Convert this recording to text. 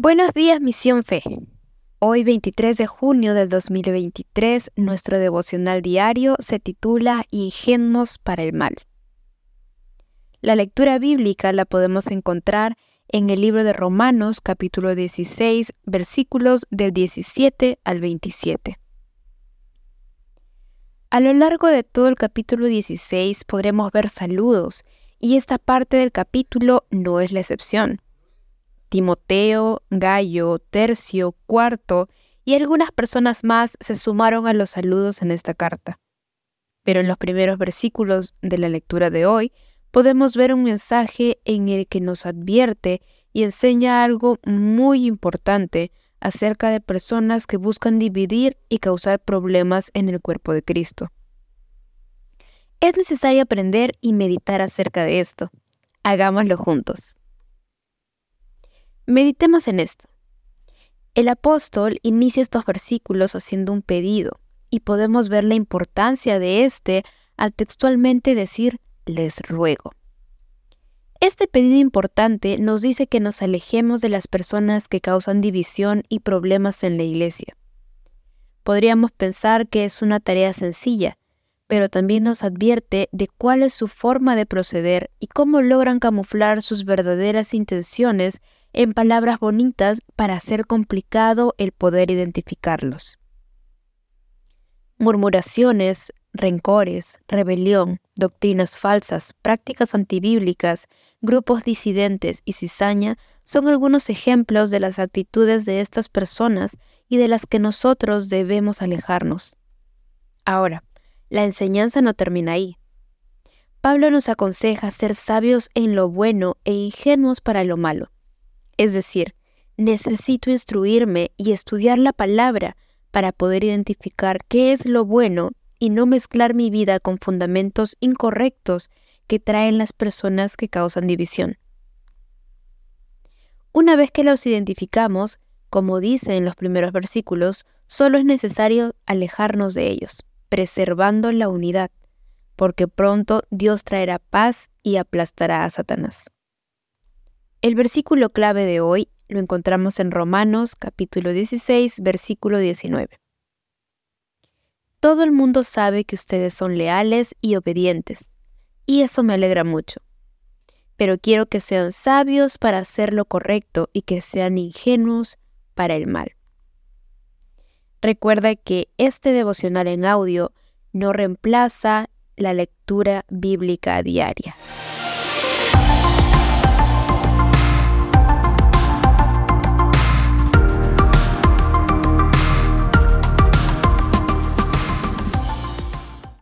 Buenos días, Misión Fe. Hoy 23 de junio del 2023, nuestro devocional diario se titula Ingenuos para el mal. La lectura bíblica la podemos encontrar en el libro de Romanos capítulo 16 versículos del 17 al 27. A lo largo de todo el capítulo 16 podremos ver saludos y esta parte del capítulo no es la excepción. Timoteo, Gallo, Tercio, Cuarto y algunas personas más se sumaron a los saludos en esta carta. Pero en los primeros versículos de la lectura de hoy podemos ver un mensaje en el que nos advierte y enseña algo muy importante acerca de personas que buscan dividir y causar problemas en el cuerpo de Cristo. Es necesario aprender y meditar acerca de esto. Hagámoslo juntos. Meditemos en esto. El apóstol inicia estos versículos haciendo un pedido, y podemos ver la importancia de este al textualmente decir les ruego. Este pedido importante nos dice que nos alejemos de las personas que causan división y problemas en la iglesia. Podríamos pensar que es una tarea sencilla, pero también nos advierte de cuál es su forma de proceder y cómo logran camuflar sus verdaderas intenciones en palabras bonitas para hacer complicado el poder identificarlos. Murmuraciones, rencores, rebelión, doctrinas falsas, prácticas antibíblicas, grupos disidentes y cizaña son algunos ejemplos de las actitudes de estas personas y de las que nosotros debemos alejarnos. Ahora, la enseñanza no termina ahí. Pablo nos aconseja ser sabios en lo bueno e ingenuos para lo malo. Es decir, necesito instruirme y estudiar la palabra para poder identificar qué es lo bueno y no mezclar mi vida con fundamentos incorrectos que traen las personas que causan división. Una vez que los identificamos, como dice en los primeros versículos, solo es necesario alejarnos de ellos, preservando la unidad, porque pronto Dios traerá paz y aplastará a Satanás. El versículo clave de hoy lo encontramos en Romanos capítulo 16, versículo 19. Todo el mundo sabe que ustedes son leales y obedientes, y eso me alegra mucho. Pero quiero que sean sabios para hacer lo correcto y que sean ingenuos para el mal. Recuerda que este devocional en audio no reemplaza la lectura bíblica diaria.